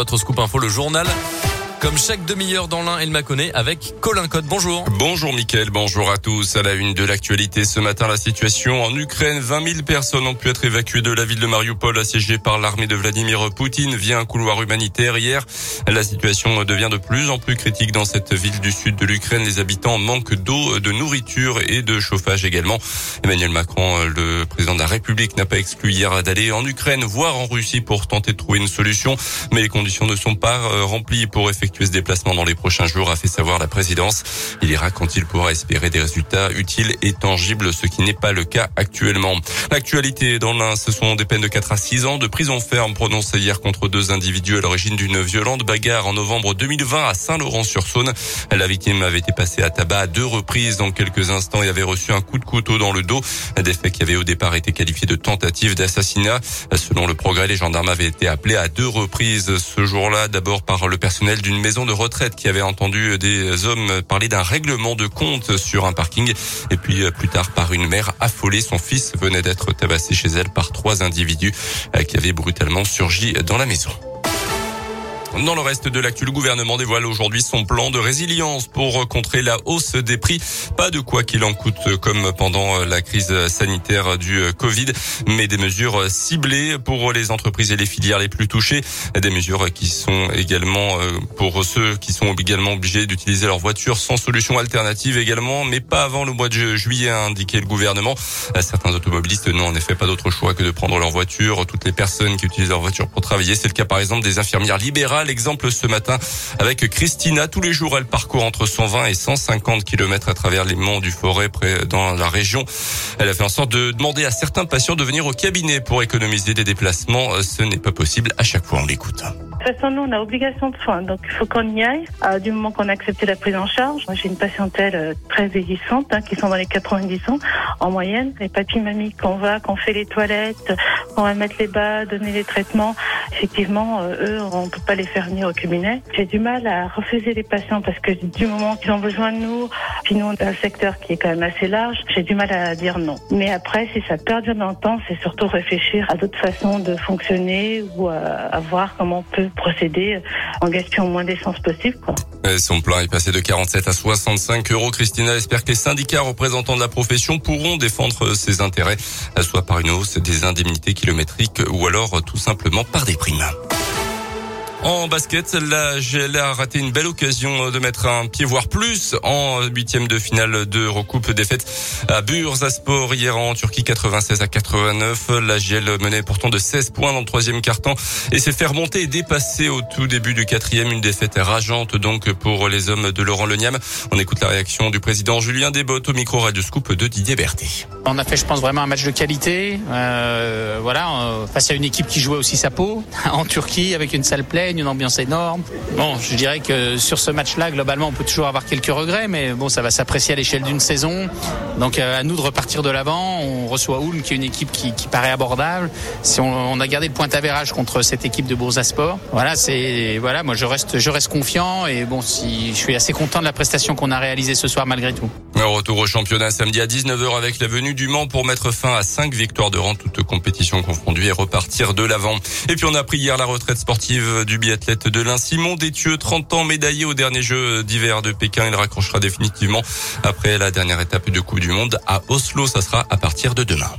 votre scoop info, le journal. Comme chaque demi-heure dans l'un, m'a connaît avec Colin Code. Bonjour. Bonjour Mickaël, bonjour à tous. À la une de l'actualité ce matin, la situation en Ukraine. 20 000 personnes ont pu être évacuées de la ville de Mariupol assiégée par l'armée de Vladimir Poutine via un couloir humanitaire hier. La situation devient de plus en plus critique dans cette ville du sud de l'Ukraine. Les habitants manquent d'eau, de nourriture et de chauffage également. Emmanuel Macron, le président de la République, n'a pas exclu hier d'aller en Ukraine, voire en Russie pour tenter de trouver une solution. Mais les conditions ne sont pas euh, remplies pour effectuer effectuer ce déplacement dans les prochains jours, a fait savoir la présidence. Il ira quand il pourra espérer des résultats utiles et tangibles, ce qui n'est pas le cas actuellement. L'actualité dans l'un, ce sont des peines de 4 à 6 ans de prison ferme prononcées hier contre deux individus à l'origine d'une violente bagarre en novembre 2020 à Saint-Laurent-sur-Saône. La victime avait été passée à tabac à deux reprises dans quelques instants et avait reçu un coup de couteau dans le dos. Des faits qui avaient au départ été qualifiés de tentative d'assassinat. Selon le progrès, les gendarmes avaient été appelés à deux reprises ce jour-là, d'abord par le personnel d'une maison de retraite qui avait entendu des hommes parler d'un règlement de compte sur un parking. Et puis euh, plus tard par une mère affolée. Son fils venait d'être tabassé chez elle par trois individus euh, qui avaient brutalement surgi dans la maison. Dans le reste de l'actu, le gouvernement dévoile aujourd'hui son plan de résilience pour contrer la hausse des prix. Pas de quoi qu'il en coûte comme pendant la crise sanitaire du Covid, mais des mesures ciblées pour les entreprises et les filières les plus touchées. Des mesures qui sont également euh, pour ceux qui sont également obligés d'utiliser leur voiture sans solution alternative également, mais pas avant le mois de juillet, a indiqué le gouvernement. Certains automobilistes n'ont en effet pas d'autre choix que de prendre leur voiture. Toutes les personnes qui utilisent leur voiture pour travailler, c'est le cas par exemple des infirmières libérales L'exemple ce matin avec Christina. Tous les jours, elle parcourt entre 120 et 150 km à travers les monts du Forêt, près dans la région. Elle a fait en sorte de demander à certains patients de venir au cabinet pour économiser des déplacements. Ce n'est pas possible. À chaque fois, on l'écoute. De toute façon, nous, on a obligation de soins, donc il faut qu'on y aille. Du moment qu'on a accepté la prise en charge, j'ai une patientèle euh, très vieillissante, hein, qui sont dans les 90 ans en moyenne. Les papy mamies qu'on va, qu'on fait les toilettes, qu'on va mettre les bas, donner les traitements, effectivement, euh, eux, on peut pas les faire venir au cabinet. J'ai du mal à refuser les patients parce que du moment qu'ils ont besoin de nous, puis nous, on a un secteur qui est quand même assez large, j'ai du mal à dire non. Mais après, si ça perdure dans le temps, c'est surtout réfléchir à d'autres façons de fonctionner ou à voir comment on peut procéder en gaspillant moins d'essence possible. Son plan est passé de 47 à 65 euros. Christina espère que les syndicats représentants de la profession pourront défendre ses intérêts, soit par une hausse des indemnités kilométriques ou alors tout simplement par des primes. En basket, la GL a raté une belle occasion de mettre un pied voire plus en huitième de finale de recoupe défaite à Bursaspor hier en Turquie 96 à 89. La GL menait pourtant de 16 points dans le troisième quart-temps et s'est fait remonter et dépasser au tout début du quatrième. Une défaite rageante donc pour les hommes de Laurent Leniam. On écoute la réaction du président Julien Desbottes au micro Radio Scoop de Didier Berthet. On a fait, je pense, vraiment un match de qualité. Euh, voilà, euh, face à une équipe qui jouait aussi sa peau en Turquie avec une salle une ambiance énorme. Bon, je dirais que sur ce match-là, globalement, on peut toujours avoir quelques regrets, mais bon, ça va s'apprécier à l'échelle d'une saison. Donc, euh, à nous de repartir de l'avant. On reçoit Ulm, qui est une équipe qui, paraît abordable. Si on, a gardé le point d'avérage contre cette équipe de Boursasport, voilà, c'est voilà, moi je reste, je reste confiant et bon, si je suis assez content de la prestation qu'on a réalisée ce soir malgré tout. Retour au championnat samedi à 19h avec la venue du Mans pour mettre fin à 5 victoires de rang, toutes compétitions confondues et repartir de l'avant. Et puis on a pris hier la retraite sportive du biathlète de l'Ain. Simon Détieux, 30 ans médaillé au dernier jeu d'hiver de Pékin. Il raccrochera définitivement après la dernière étape de Coupe du Monde à Oslo. Ça sera à partir de demain.